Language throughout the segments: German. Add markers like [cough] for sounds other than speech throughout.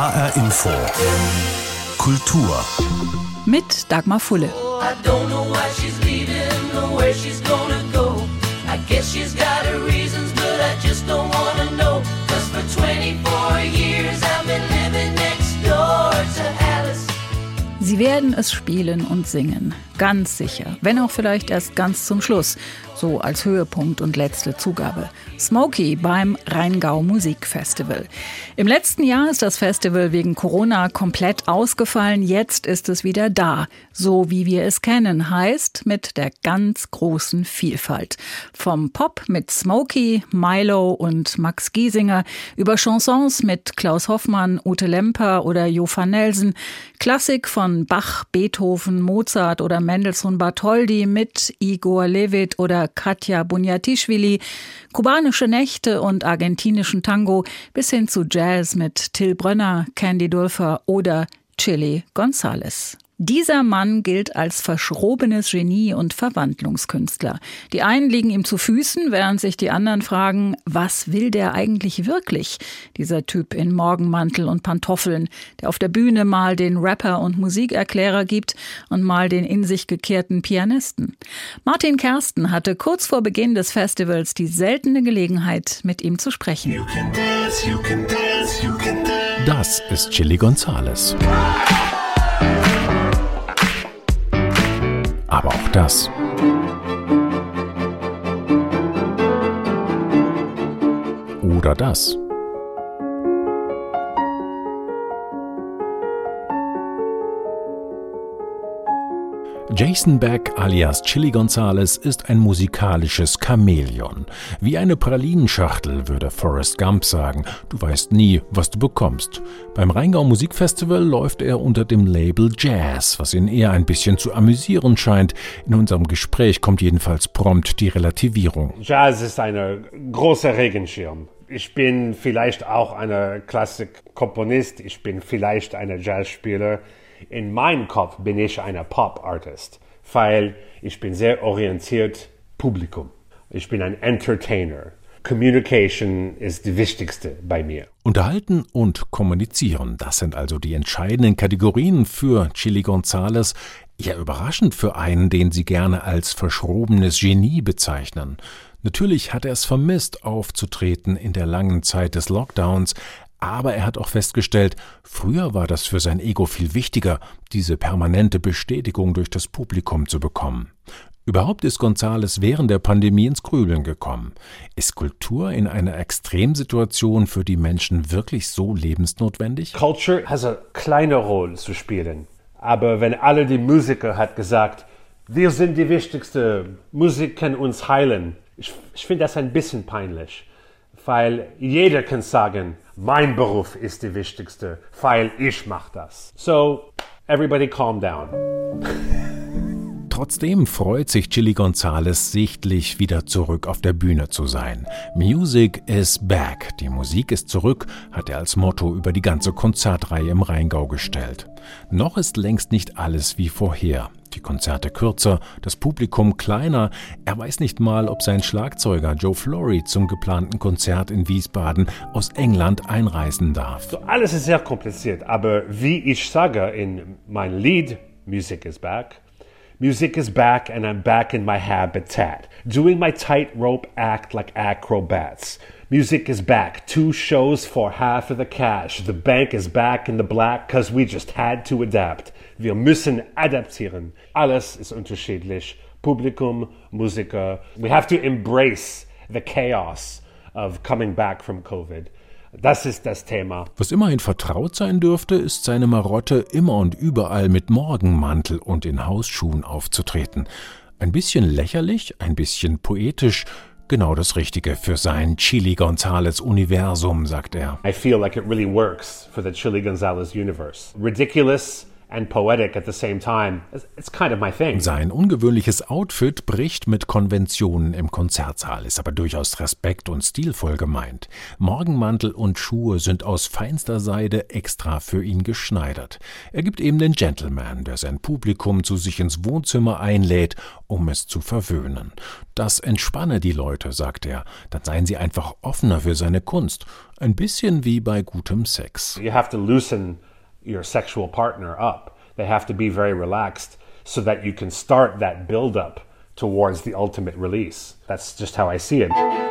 HR Info. Kultur. Mit Dagmar Fulle. Oh, I don't know why she's leaving or where she's gonna go. I guess she's got her reasons, but I just don't wanna know. Cause for 24 years I've been living next door to Alice. Sie werden es spielen und singen. Ganz sicher. Wenn auch vielleicht erst ganz zum Schluss. So als Höhepunkt und letzte Zugabe. Smokey beim Rheingau Musikfestival. Im letzten Jahr ist das Festival wegen Corona komplett ausgefallen. Jetzt ist es wieder da. So wie wir es kennen. Heißt mit der ganz großen Vielfalt. Vom Pop mit Smokey, Milo und Max Giesinger über Chansons mit Klaus Hoffmann, Ute Lemper oder Jo van Nelsen. Klassik von Bach, Beethoven, Mozart oder Mendelssohn Bartholdy mit Igor Levit oder Katja Bunyatischvili, kubanische Nächte und argentinischen Tango bis hin zu Jazz mit Till Brönner, Candy Dulfer oder Chili Gonzales. Dieser Mann gilt als verschrobenes Genie und Verwandlungskünstler. Die einen liegen ihm zu Füßen, während sich die anderen fragen, was will der eigentlich wirklich? Dieser Typ in Morgenmantel und Pantoffeln, der auf der Bühne mal den Rapper und Musikerklärer gibt und mal den in sich gekehrten Pianisten. Martin Kersten hatte kurz vor Beginn des Festivals die seltene Gelegenheit, mit ihm zu sprechen. Das ist Chili Gonzales. Aber das. Oder das. Jason Beck alias Chili Gonzales ist ein musikalisches Chamäleon. Wie eine Pralinenschachtel, würde Forrest Gump sagen. Du weißt nie, was du bekommst. Beim Rheingau Musikfestival läuft er unter dem Label Jazz, was ihn eher ein bisschen zu amüsieren scheint. In unserem Gespräch kommt jedenfalls prompt die Relativierung. Jazz ist ein großer Regenschirm. Ich bin vielleicht auch ein Klassikkomponist, ich bin vielleicht ein Jazzspieler in meinem Kopf bin ich ein Pop-Artist, weil ich bin sehr orientiert Publikum. Ich bin ein Entertainer. Communication ist die wichtigste bei mir. Unterhalten und kommunizieren, das sind also die entscheidenden Kategorien für Chili Gonzales. Ja, überraschend für einen, den Sie gerne als verschrobenes Genie bezeichnen. Natürlich hat er es vermisst, aufzutreten in der langen Zeit des Lockdowns, aber er hat auch festgestellt, früher war das für sein Ego viel wichtiger, diese permanente Bestätigung durch das Publikum zu bekommen. Überhaupt ist Gonzales während der Pandemie ins Grübeln gekommen. Ist Kultur in einer Extremsituation für die Menschen wirklich so lebensnotwendig? Culture hat eine kleine Rolle zu spielen. Aber wenn alle die Musiker hat gesagt, wir sind die wichtigste, Musik kann uns heilen. Ich, ich finde das ein bisschen peinlich, weil jeder kann sagen, mein Beruf ist die wichtigste, weil ich mache das. So, everybody calm down. [laughs] Trotzdem freut sich Chili Gonzales sichtlich wieder zurück auf der Bühne zu sein. Music is back. Die Musik ist zurück, hat er als Motto über die ganze Konzertreihe im Rheingau gestellt. Noch ist längst nicht alles wie vorher. Die Konzerte kürzer, das Publikum kleiner. Er weiß nicht mal, ob sein Schlagzeuger Joe Flory zum geplanten Konzert in Wiesbaden aus England einreisen darf. So, alles ist sehr kompliziert, aber wie ich sage in mein Lied Music is Back, Music is back and I'm back in my habitat, doing my tightrope act like acrobats. Music is back, two shows for half of the cash. The bank is back in the black cause we just had to adapt. Wir müssen adaptieren. Alles ist unterschiedlich. Publikum, Musiker. We have to embrace the chaos of coming back from COVID. Das ist das Thema. Was immerhin vertraut sein dürfte, ist seine Marotte, immer und überall mit Morgenmantel und in Hausschuhen aufzutreten. Ein bisschen lächerlich, ein bisschen poetisch, genau das Richtige für sein Chili Gonzales Universum, sagt er. I feel like it really works for the Chili Gonzalez universe. Ridiculous and poetic at the same time. It's, it's kind of my thing. Sein ungewöhnliches Outfit bricht mit Konventionen im Konzertsaal, ist aber durchaus respekt- und stilvoll gemeint. Morgenmantel und Schuhe sind aus feinster Seide extra für ihn geschneidert. Er gibt eben den Gentleman, der sein Publikum zu sich ins Wohnzimmer einlädt, um es zu verwöhnen. Das entspanne die Leute, sagt er, dann seien sie einfach offener für seine Kunst. Ein bisschen wie bei gutem Sex. You have to loosen your sexual partner up. They have to be very relaxed so that you can start that build up towards the ultimate release. That's just how I see it.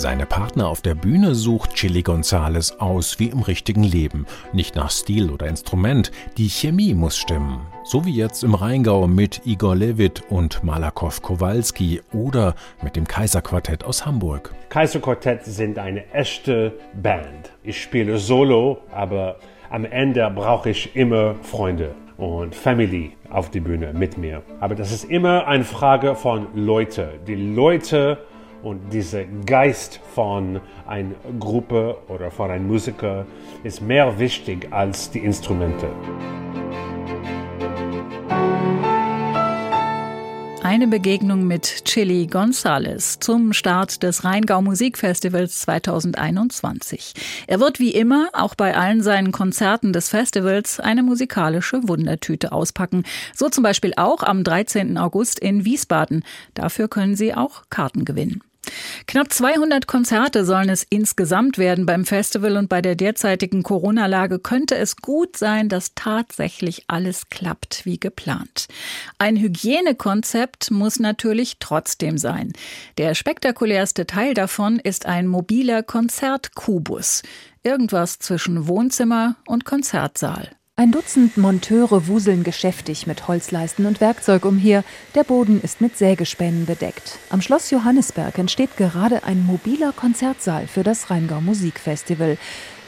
Seine Partner auf der Bühne sucht Chili Gonzales aus wie im richtigen Leben. Nicht nach Stil oder Instrument, die Chemie muss stimmen. So wie jetzt im Rheingau mit Igor Levit und Malakow Kowalski oder mit dem Kaiserquartett aus Hamburg. Kaiserquartett sind eine echte Band. Ich spiele solo, aber am Ende brauche ich immer Freunde und Family auf die Bühne mit mir. Aber das ist immer eine Frage von Leute. Die Leute und dieser Geist von einer Gruppe oder von einem Musiker ist mehr wichtig als die Instrumente. Eine Begegnung mit Chili Gonzales zum Start des Rheingau Musikfestivals 2021. Er wird wie immer auch bei allen seinen Konzerten des Festivals eine musikalische Wundertüte auspacken. So zum Beispiel auch am 13. August in Wiesbaden. Dafür können Sie auch Karten gewinnen. Knapp 200 Konzerte sollen es insgesamt werden beim Festival und bei der derzeitigen Corona-Lage könnte es gut sein, dass tatsächlich alles klappt wie geplant. Ein Hygienekonzept muss natürlich trotzdem sein. Der spektakulärste Teil davon ist ein mobiler Konzertkubus. Irgendwas zwischen Wohnzimmer und Konzertsaal. Ein Dutzend Monteure wuseln geschäftig mit Holzleisten und Werkzeug umher. Der Boden ist mit Sägespänen bedeckt. Am Schloss Johannisberg entsteht gerade ein mobiler Konzertsaal für das Rheingau Musikfestival.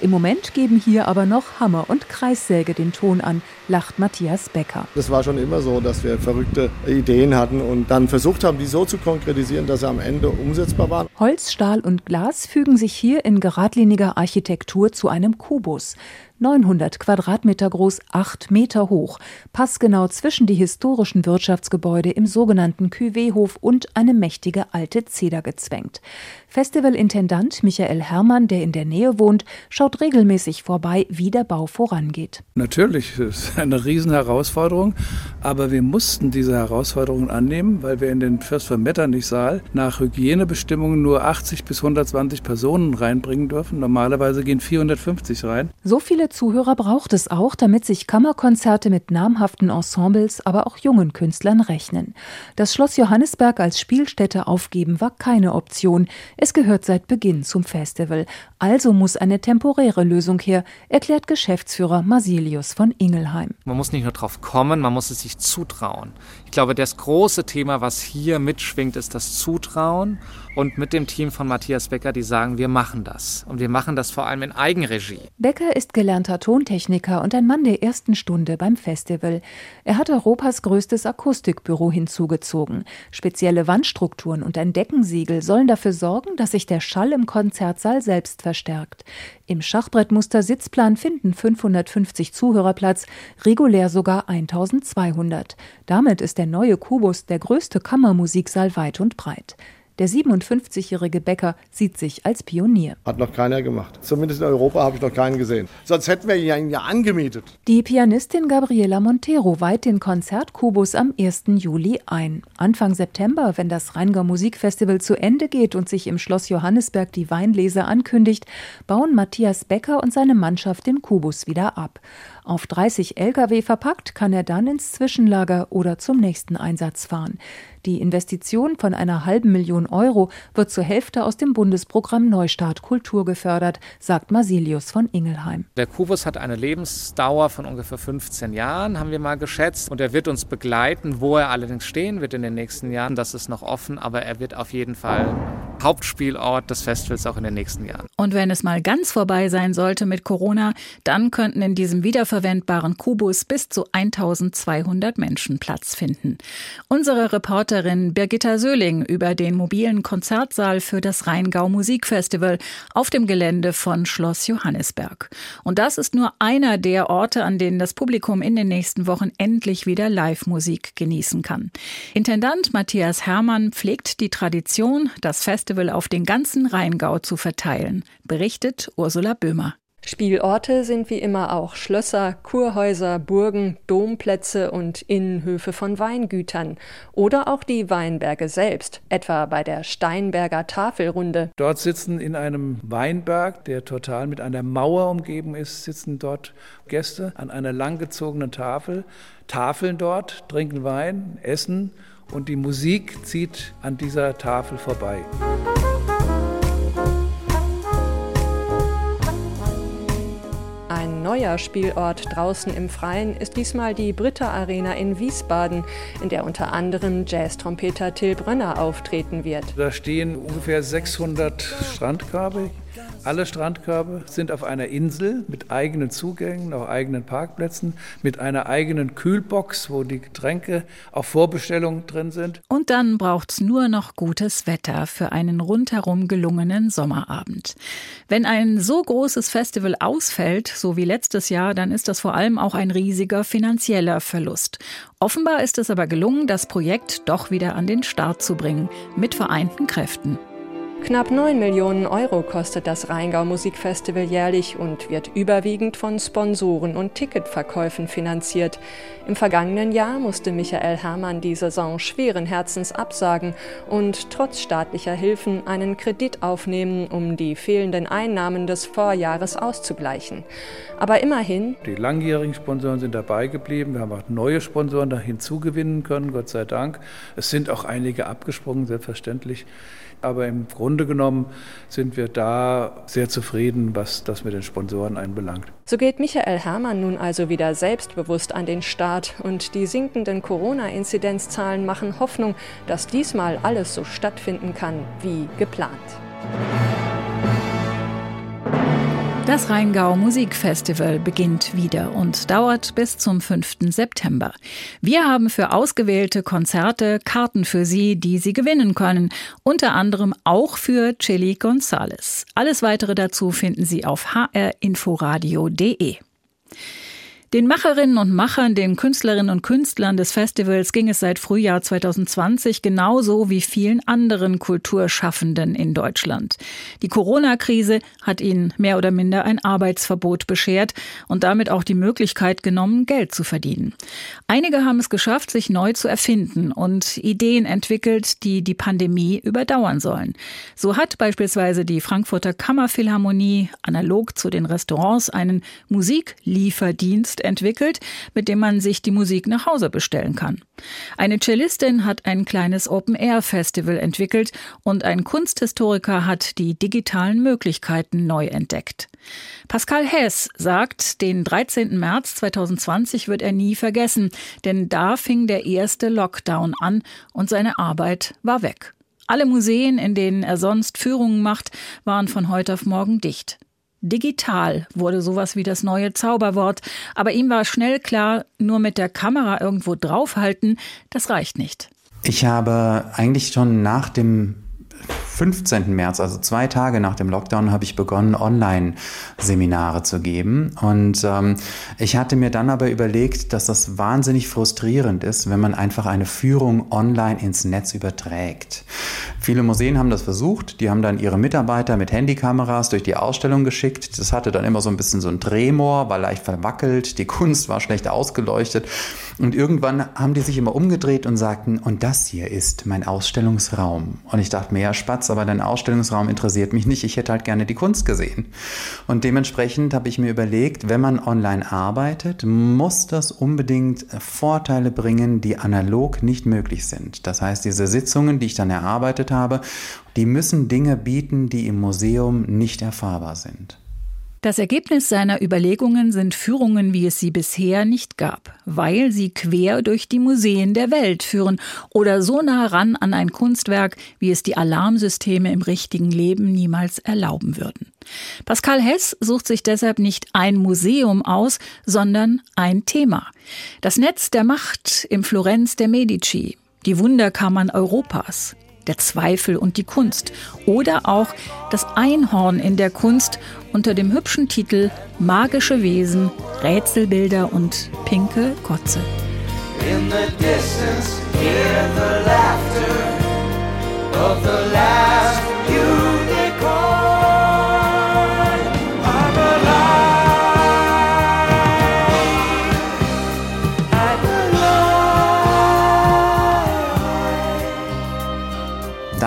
Im Moment geben hier aber noch Hammer und Kreissäge den Ton an, lacht Matthias Becker. Das war schon immer so, dass wir verrückte Ideen hatten und dann versucht haben, die so zu konkretisieren, dass sie am Ende umsetzbar waren. Holz, Stahl und Glas fügen sich hier in geradliniger Architektur zu einem Kubus. 900 Quadratmeter groß, 8 Meter hoch, passgenau zwischen die historischen Wirtschaftsgebäude im sogenannten Cuvée-Hof und eine mächtige alte Zeder gezwängt. Festivalintendant Michael Herrmann, der in der Nähe wohnt, schaut regelmäßig vorbei, wie der Bau vorangeht. Natürlich [laughs] ist es eine Riesenherausforderung, aber wir mussten diese Herausforderungen annehmen, weil wir in den Fürst von Metternich-Saal nach Hygienebestimmungen nur 80 bis 120 Personen reinbringen dürfen. Normalerweise gehen 450 rein. So viele Zuhörer braucht es auch, damit sich Kammerkonzerte mit namhaften Ensembles, aber auch jungen Künstlern rechnen. Das Schloss Johannisberg als Spielstätte aufgeben war keine Option. Es gehört seit Beginn zum Festival. Also muss eine temporäre Lösung her, erklärt Geschäftsführer Masilius von Ingelheim. Man muss nicht nur drauf kommen, man muss es sich zutrauen. Ich glaube, das große Thema, was hier mitschwingt, ist das Zutrauen. Und mit dem Team von Matthias Becker, die sagen, wir machen das. Und wir machen das vor allem in Eigenregie. Becker ist gelernter Tontechniker und ein Mann der ersten Stunde beim Festival. Er hat Europas größtes Akustikbüro hinzugezogen. Spezielle Wandstrukturen und ein Deckensiegel sollen dafür sorgen, dass sich der Schall im Konzertsaal selbst verstärkt. Im Schachbrettmuster Sitzplan finden 550 Zuhörer Platz, regulär sogar 1200. Damit ist der neue Kubus der größte Kammermusiksaal weit und breit. Der 57-jährige Bäcker sieht sich als Pionier. Hat noch keiner gemacht. Zumindest in Europa habe ich noch keinen gesehen. Sonst hätten wir ihn ja angemietet. Die Pianistin Gabriela Montero weiht den Konzertkubus am 1. Juli ein. Anfang September, wenn das Rheingau Musikfestival zu Ende geht und sich im Schloss Johannisberg die Weinlese ankündigt, bauen Matthias Becker und seine Mannschaft den Kubus wieder ab. Auf 30 Lkw verpackt kann er dann ins Zwischenlager oder zum nächsten Einsatz fahren. Die Investition von einer halben Million Euro wird zur Hälfte aus dem Bundesprogramm Neustart Kultur gefördert, sagt Masilius von Ingelheim. Der Kubus hat eine Lebensdauer von ungefähr 15 Jahren, haben wir mal geschätzt. Und er wird uns begleiten. Wo er allerdings stehen wird in den nächsten Jahren, das ist noch offen. Aber er wird auf jeden Fall Hauptspielort des Festivals auch in den nächsten Jahren. Und wenn es mal ganz vorbei sein sollte mit Corona, dann könnten in diesem wiederverwendbaren Kubus bis zu 1200 Menschen Platz finden. Unsere Reporterin Birgitta Söhling über den mobilen Konzertsaal für das Rheingau Musikfestival auf dem Gelände von Schloss Johannisberg. Und das ist nur einer der Orte, an denen das Publikum in den nächsten Wochen endlich wieder Live-Musik genießen kann. Intendant Matthias Hermann pflegt die Tradition, das Festival auf den ganzen Rheingau zu verteilen, berichtet Ursula Böhmer. Spielorte sind wie immer auch Schlösser, Kurhäuser, Burgen, Domplätze und Innenhöfe von Weingütern oder auch die Weinberge selbst, etwa bei der Steinberger Tafelrunde. Dort sitzen in einem Weinberg, der total mit einer Mauer umgeben ist, sitzen dort Gäste an einer langgezogenen Tafel, tafeln dort, trinken Wein, essen und die Musik zieht an dieser Tafel vorbei. Neuer Spielort draußen im Freien ist diesmal die Britta Arena in Wiesbaden, in der unter anderem Jazztrompeter Till Brönner auftreten wird. Da stehen ungefähr 600 Strandkörbe alle Strandkörbe sind auf einer Insel mit eigenen Zugängen, auch eigenen Parkplätzen, mit einer eigenen Kühlbox, wo die Getränke auf Vorbestellung drin sind. Und dann braucht's nur noch gutes Wetter für einen rundherum gelungenen Sommerabend. Wenn ein so großes Festival ausfällt, so wie letztes Jahr, dann ist das vor allem auch ein riesiger finanzieller Verlust. Offenbar ist es aber gelungen, das Projekt doch wieder an den Start zu bringen, mit vereinten Kräften. Knapp 9 Millionen Euro kostet das Rheingau Musikfestival jährlich und wird überwiegend von Sponsoren und Ticketverkäufen finanziert. Im vergangenen Jahr musste Michael Herrmann die Saison schweren Herzens absagen und trotz staatlicher Hilfen einen Kredit aufnehmen, um die fehlenden Einnahmen des Vorjahres auszugleichen. Aber immerhin. Die langjährigen Sponsoren sind dabei geblieben. Wir haben auch neue Sponsoren hinzugewinnen können, Gott sei Dank. Es sind auch einige abgesprungen, selbstverständlich. Aber im Grunde genommen sind wir da sehr zufrieden, was das mit den Sponsoren einbelangt. So geht Michael Herrmann nun also wieder selbstbewusst an den Start und die sinkenden Corona-Inzidenzzahlen machen Hoffnung, dass diesmal alles so stattfinden kann wie geplant. Das Rheingau Musikfestival beginnt wieder und dauert bis zum 5. September. Wir haben für ausgewählte Konzerte Karten für Sie, die Sie gewinnen können, unter anderem auch für Chili Gonzales. Alles weitere dazu finden Sie auf hrinforadio.de. Den Macherinnen und Machern, den Künstlerinnen und Künstlern des Festivals ging es seit Frühjahr 2020 genauso wie vielen anderen Kulturschaffenden in Deutschland. Die Corona-Krise hat ihnen mehr oder minder ein Arbeitsverbot beschert und damit auch die Möglichkeit genommen, Geld zu verdienen. Einige haben es geschafft, sich neu zu erfinden und Ideen entwickelt, die die Pandemie überdauern sollen. So hat beispielsweise die Frankfurter Kammerphilharmonie analog zu den Restaurants einen Musiklieferdienst entwickelt, mit dem man sich die Musik nach Hause bestellen kann. Eine Cellistin hat ein kleines Open-Air-Festival entwickelt und ein Kunsthistoriker hat die digitalen Möglichkeiten neu entdeckt. Pascal Hess sagt, den 13. März 2020 wird er nie vergessen, denn da fing der erste Lockdown an und seine Arbeit war weg. Alle Museen, in denen er sonst Führungen macht, waren von heute auf morgen dicht. Digital wurde sowas wie das neue Zauberwort, aber ihm war schnell klar, nur mit der Kamera irgendwo draufhalten, das reicht nicht. Ich habe eigentlich schon nach dem 15. März, also zwei Tage nach dem Lockdown, habe ich begonnen, Online-Seminare zu geben. Und ähm, ich hatte mir dann aber überlegt, dass das wahnsinnig frustrierend ist, wenn man einfach eine Führung online ins Netz überträgt. Viele Museen haben das versucht. Die haben dann ihre Mitarbeiter mit Handykameras durch die Ausstellung geschickt. Das hatte dann immer so ein bisschen so ein Tremor, war leicht verwackelt. Die Kunst war schlecht ausgeleuchtet. Und irgendwann haben die sich immer umgedreht und sagten, und das hier ist mein Ausstellungsraum. Und ich dachte mir, ja, Spatz, aber dein Ausstellungsraum interessiert mich nicht. Ich hätte halt gerne die Kunst gesehen. Und dementsprechend habe ich mir überlegt, wenn man online arbeitet, muss das unbedingt Vorteile bringen, die analog nicht möglich sind. Das heißt, diese Sitzungen, die ich dann erarbeitet habe, die müssen Dinge bieten, die im Museum nicht erfahrbar sind. Das Ergebnis seiner Überlegungen sind Führungen, wie es sie bisher nicht gab, weil sie quer durch die Museen der Welt führen oder so nah ran an ein Kunstwerk, wie es die Alarmsysteme im richtigen Leben niemals erlauben würden. Pascal Hess sucht sich deshalb nicht ein Museum aus, sondern ein Thema. Das Netz der Macht im Florenz der Medici, die Wunderkammern Europas, der Zweifel und die Kunst oder auch das Einhorn in der Kunst unter dem hübschen Titel Magische Wesen, Rätselbilder und pinke Kotze. In the distance, hear the laughter of the last unicorn.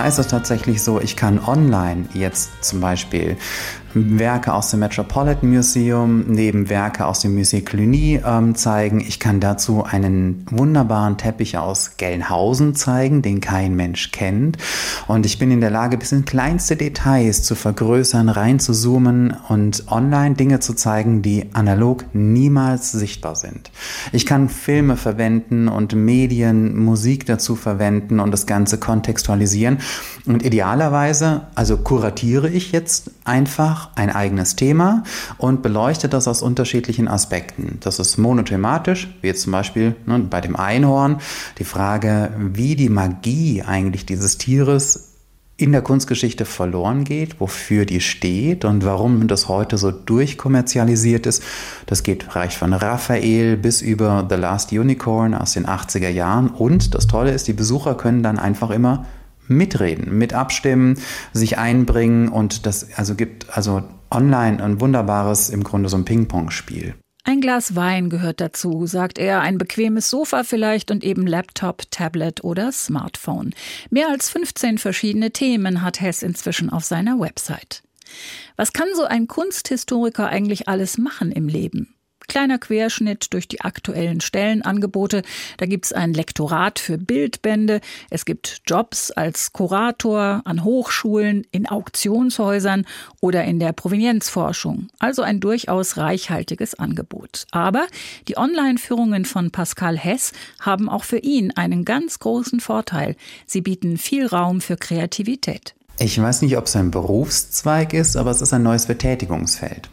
Ist es tatsächlich so, ich kann online jetzt zum Beispiel Werke aus dem Metropolitan Museum neben Werke aus dem Musée Cluny ähm, zeigen. Ich kann dazu einen wunderbaren Teppich aus Gelnhausen zeigen, den kein Mensch kennt. Und ich bin in der Lage, bis in kleinste Details zu vergrößern, reinzuzoomen und online Dinge zu zeigen, die analog niemals sichtbar sind. Ich kann Filme verwenden und Medien, Musik dazu verwenden und das Ganze kontextualisieren. Und idealerweise, also kuratiere ich jetzt einfach ein eigenes Thema und beleuchtet das aus unterschiedlichen Aspekten. Das ist monothematisch, wie jetzt zum Beispiel ne, bei dem Einhorn, die Frage, wie die Magie eigentlich dieses Tieres in der Kunstgeschichte verloren geht, wofür die steht und warum das heute so durchkommerzialisiert ist. Das geht reicht von Raphael bis über The Last Unicorn aus den 80er Jahren. Und das Tolle ist, die Besucher können dann einfach immer mitreden, mit abstimmen, sich einbringen und das also gibt also online ein wunderbares, im Grunde so ein Ping-Pong-Spiel. Ein Glas Wein gehört dazu, sagt er, ein bequemes Sofa vielleicht und eben Laptop, Tablet oder Smartphone. Mehr als 15 verschiedene Themen hat Hess inzwischen auf seiner Website. Was kann so ein Kunsthistoriker eigentlich alles machen im Leben? Kleiner Querschnitt durch die aktuellen Stellenangebote. Da gibt es ein Lektorat für Bildbände. Es gibt Jobs als Kurator an Hochschulen, in Auktionshäusern oder in der Provenienzforschung. Also ein durchaus reichhaltiges Angebot. Aber die Online-Führungen von Pascal Hess haben auch für ihn einen ganz großen Vorteil. Sie bieten viel Raum für Kreativität. Ich weiß nicht, ob es ein Berufszweig ist, aber es ist ein neues Betätigungsfeld.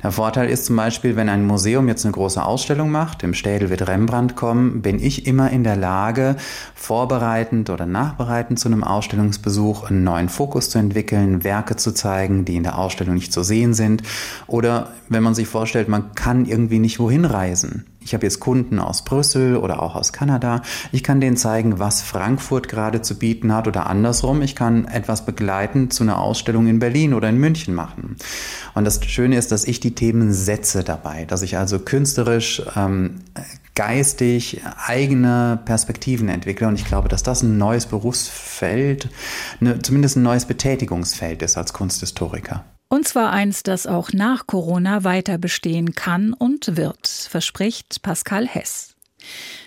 Der Vorteil ist zum Beispiel, wenn ein Museum jetzt eine große Ausstellung macht, im Städel wird Rembrandt kommen, bin ich immer in der Lage, vorbereitend oder nachbereitend zu einem Ausstellungsbesuch einen neuen Fokus zu entwickeln, Werke zu zeigen, die in der Ausstellung nicht zu sehen sind. Oder wenn man sich vorstellt, man kann irgendwie nicht wohin reisen ich habe jetzt Kunden aus Brüssel oder auch aus Kanada. Ich kann denen zeigen, was Frankfurt gerade zu bieten hat oder andersrum. Ich kann etwas begleiten zu einer Ausstellung in Berlin oder in München machen. Und das Schöne ist, dass ich die Themen setze dabei, dass ich also künstlerisch, ähm, geistig eigene Perspektiven entwickle. Und ich glaube, dass das ein neues Berufsfeld, ne, zumindest ein neues Betätigungsfeld ist als Kunsthistoriker. Und zwar eins, das auch nach Corona weiter bestehen kann und wird, verspricht Pascal Hess.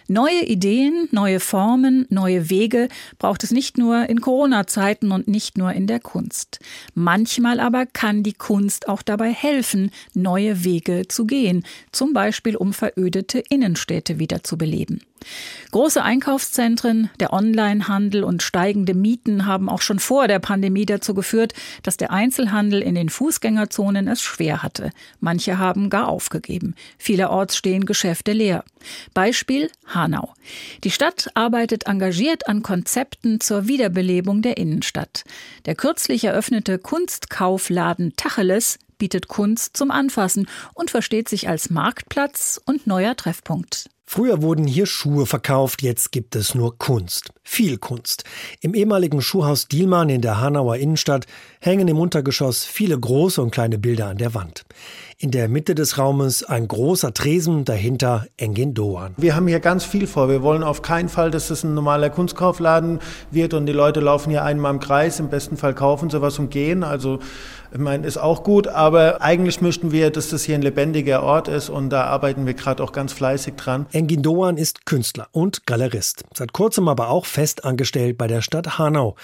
Neue Ideen, neue Formen, neue Wege braucht es nicht nur in Corona-Zeiten und nicht nur in der Kunst. Manchmal aber kann die Kunst auch dabei helfen, neue Wege zu gehen, zum Beispiel um verödete Innenstädte wieder zu beleben. Große Einkaufszentren, der Onlinehandel und steigende Mieten haben auch schon vor der Pandemie dazu geführt, dass der Einzelhandel in den Fußgängerzonen es schwer hatte. Manche haben gar aufgegeben. Vielerorts stehen Geschäfte leer. Beispiel Hanau. Die Stadt arbeitet engagiert an Konzepten zur Wiederbelebung der Innenstadt. Der kürzlich eröffnete Kunstkaufladen Tacheles bietet Kunst zum Anfassen und versteht sich als Marktplatz und neuer Treffpunkt. Früher wurden hier Schuhe verkauft, jetzt gibt es nur Kunst. Viel Kunst. Im ehemaligen Schuhhaus Dielmann in der Hanauer Innenstadt hängen im Untergeschoss viele große und kleine Bilder an der Wand. In der Mitte des Raumes ein großer Tresen, dahinter Engin Doan. Wir haben hier ganz viel vor. Wir wollen auf keinen Fall, dass es ein normaler Kunstkaufladen wird und die Leute laufen hier einmal im Kreis. Im besten Fall kaufen sie was und gehen. Also Ich meine, ist auch gut, aber eigentlich möchten wir, dass das hier ein lebendiger Ort ist und da arbeiten wir gerade auch ganz fleißig dran. Engin Doan ist Künstler und Galerist. Seit kurzem aber auch fest angestellt bei der Stadt Hanau.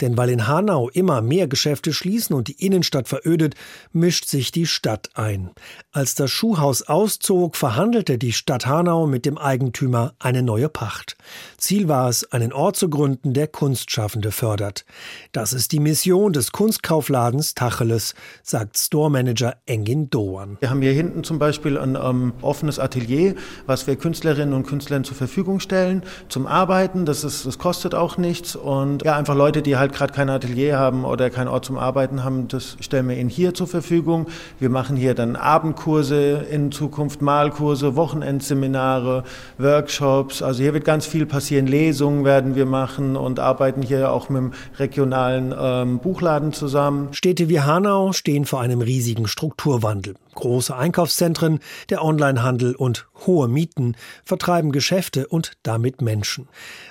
Denn weil in Hanau immer mehr Geschäfte schließen und die Innenstadt verödet, mischt sich die Stadt ein. Als das Schuhhaus auszog, verhandelte die Stadt Hanau mit dem Eigentümer eine neue Pacht. Ziel war es, einen Ort zu gründen, der Kunstschaffende fördert. Das ist die Mission des Kunstkaufladens Tacheles, sagt Storemanager Engin Doan. Wir haben hier hinten zum Beispiel ein ähm, offenes Atelier, was wir Künstlerinnen und Künstlern zur Verfügung stellen zum Arbeiten. Das, ist, das kostet auch nichts. Und ja, einfach Leute, die halt gerade kein Atelier haben oder keinen Ort zum Arbeiten haben, das stellen wir ihnen hier zur Verfügung. Wir machen hier dann Abendkurse, in Zukunft Malkurse, Wochenendseminare, Workshops. Also hier wird ganz viel passieren. Lesungen werden wir machen und arbeiten hier auch mit dem regionalen ähm, Buchladen zusammen. Städte wie Hanau stehen vor einem riesigen Strukturwandel. Große Einkaufszentren, der Onlinehandel und hohe Mieten vertreiben Geschäfte und damit Menschen.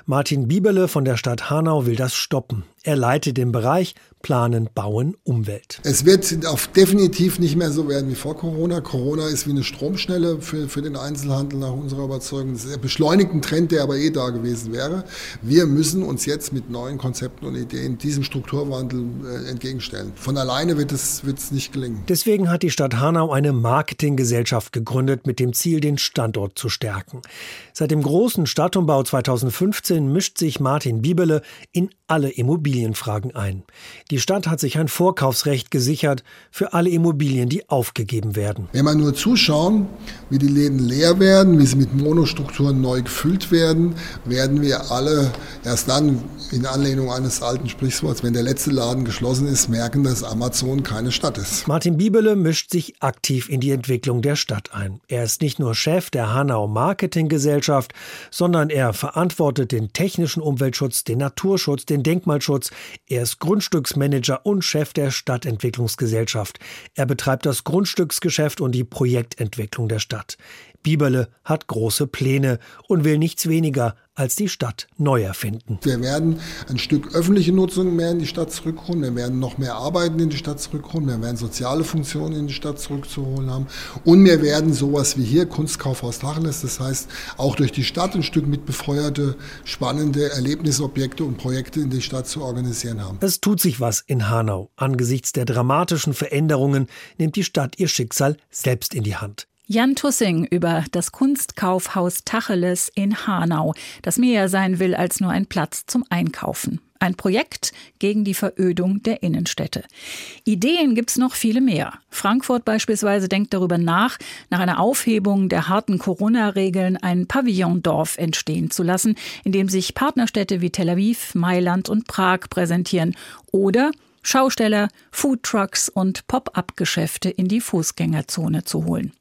Martin Bieberle von der Stadt Hanau will das stoppen. Er leitet den Bereich Planen, Bauen, Umwelt. Es wird auf definitiv nicht mehr so werden wie vor Corona. Corona ist wie eine Stromschnelle für, für den Einzelhandel nach unserer Überzeugung. Das ist ein beschleunigten Trend, der aber eh da gewesen wäre. Wir müssen uns jetzt mit neuen Konzepten und Ideen diesem Strukturwandel äh, entgegenstellen. Von alleine wird es, wird es nicht gelingen. Deswegen hat die Stadt Hanau eine Marketinggesellschaft gegründet mit dem Ziel, den Standort zu stärken. Seit dem großen Stadtumbau 2015 mischt sich Martin Bibele in alle Immobilienfragen ein. Die Stadt hat sich ein Vorkaufsrecht gesichert für alle Immobilien, die aufgegeben werden. Wenn man nur zuschauen, wie die Läden leer werden, wie sie mit Monostrukturen neu gefüllt werden, werden wir alle erst dann in Anlehnung eines alten Sprichworts, wenn der letzte Laden geschlossen ist, merken, dass Amazon keine Stadt ist. Martin Bibele mischt sich aktiv in die Entwicklung der Stadt ein. Er ist nicht nur Chef der Hanau Marketinggesellschaft, sondern er verantwortet den technischen Umweltschutz, den Naturschutz, den Denkmalschutz. Er ist Grundstücksmanager und Chef der Stadtentwicklungsgesellschaft. Er betreibt das Grundstücksgeschäft und die Projektentwicklung der Stadt. Bieberle hat große Pläne und will nichts weniger als die Stadt neu erfinden. Wir werden ein Stück öffentliche Nutzung mehr in die Stadt zurückholen. Wir werden noch mehr Arbeiten in die Stadt zurückholen. Wir werden soziale Funktionen in die Stadt zurückzuholen haben. Und wir werden sowas wie hier Kunstkaufhaus Tacheles, das heißt auch durch die Stadt ein Stück mit befeuerte, spannende Erlebnisobjekte und Projekte in die Stadt zu organisieren haben. Es tut sich was in Hanau. Angesichts der dramatischen Veränderungen nimmt die Stadt ihr Schicksal selbst in die Hand. Jan Tussing über das Kunstkaufhaus Tacheles in Hanau, das mehr sein will als nur ein Platz zum Einkaufen. Ein Projekt gegen die Verödung der Innenstädte. Ideen gibt's noch viele mehr. Frankfurt beispielsweise denkt darüber nach, nach einer Aufhebung der harten Corona-Regeln ein Pavillondorf entstehen zu lassen, in dem sich Partnerstädte wie Tel Aviv, Mailand und Prag präsentieren oder Schausteller, Foodtrucks und Pop-up-Geschäfte in die Fußgängerzone zu holen.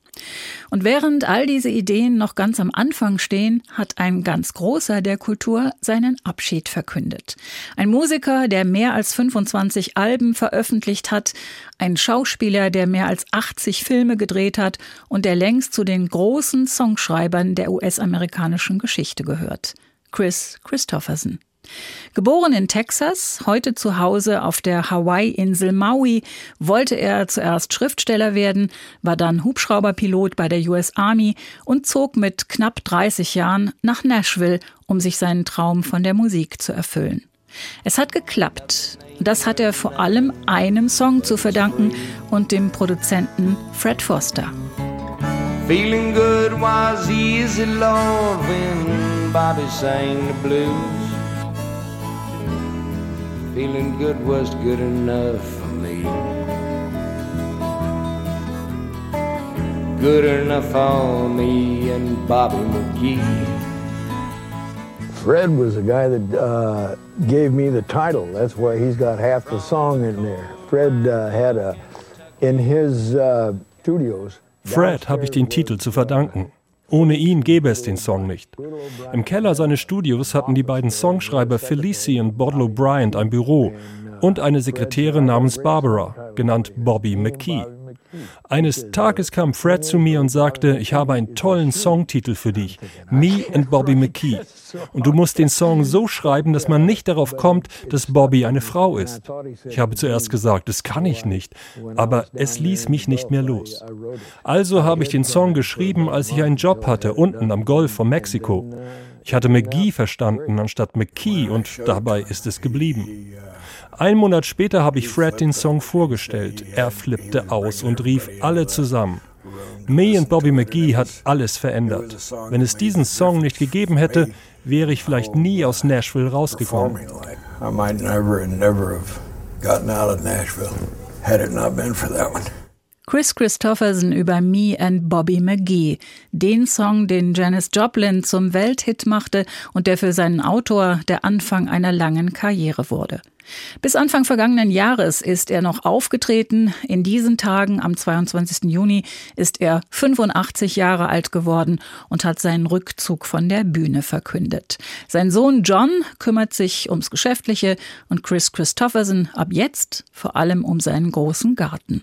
Und während all diese Ideen noch ganz am Anfang stehen, hat ein ganz großer der Kultur seinen Abschied verkündet. Ein Musiker, der mehr als 25 Alben veröffentlicht hat, ein Schauspieler, der mehr als 80 Filme gedreht hat und der längst zu den großen Songschreibern der US-amerikanischen Geschichte gehört. Chris Christopherson. Geboren in Texas, heute zu Hause auf der Hawaii-Insel Maui, wollte er zuerst Schriftsteller werden, war dann Hubschrauberpilot bei der US Army und zog mit knapp 30 Jahren nach Nashville, um sich seinen Traum von der Musik zu erfüllen. Es hat geklappt. Das hat er vor allem einem Song zu verdanken und dem Produzenten Fred Foster. Feeling good was easy, when Bobby sang the blues. Feeling good was good enough for me. Good enough for me and Bobby McGee. Fred was the guy that uh, gave me the title. That's why he's got half the song in there. Fred uh, had a, in his uh, studios. Fred habe ich den Titel zu verdanken. Ohne ihn gäbe es den Song nicht. Im Keller seines Studios hatten die beiden Songschreiber Felici und Bodlow Bryant ein Büro und eine Sekretärin namens Barbara, genannt Bobby McKee. Eines Tages kam Fred zu mir und sagte, ich habe einen tollen Songtitel für dich, Me and Bobby McKee. Und du musst den Song so schreiben, dass man nicht darauf kommt, dass Bobby eine Frau ist. Ich habe zuerst gesagt, das kann ich nicht, aber es ließ mich nicht mehr los. Also habe ich den Song geschrieben, als ich einen Job hatte, unten am Golf von Mexiko. Ich hatte McGee verstanden anstatt McKee und dabei ist es geblieben. Ein Monat später habe ich Fred den Song vorgestellt. Er flippte aus und rief alle zusammen. Me und Bobby McGee hat alles verändert. Wenn es diesen Song nicht gegeben hätte, wäre ich vielleicht nie aus Nashville rausgekommen. I might never never have gotten out of Nashville had it not been for that one. Chris Christopherson über Me and Bobby McGee, den Song, den Janis Joplin zum Welthit machte und der für seinen Autor der Anfang einer langen Karriere wurde. Bis Anfang vergangenen Jahres ist er noch aufgetreten. In diesen Tagen, am 22. Juni, ist er 85 Jahre alt geworden und hat seinen Rückzug von der Bühne verkündet. Sein Sohn John kümmert sich ums Geschäftliche und Chris Christopherson ab jetzt vor allem um seinen großen Garten.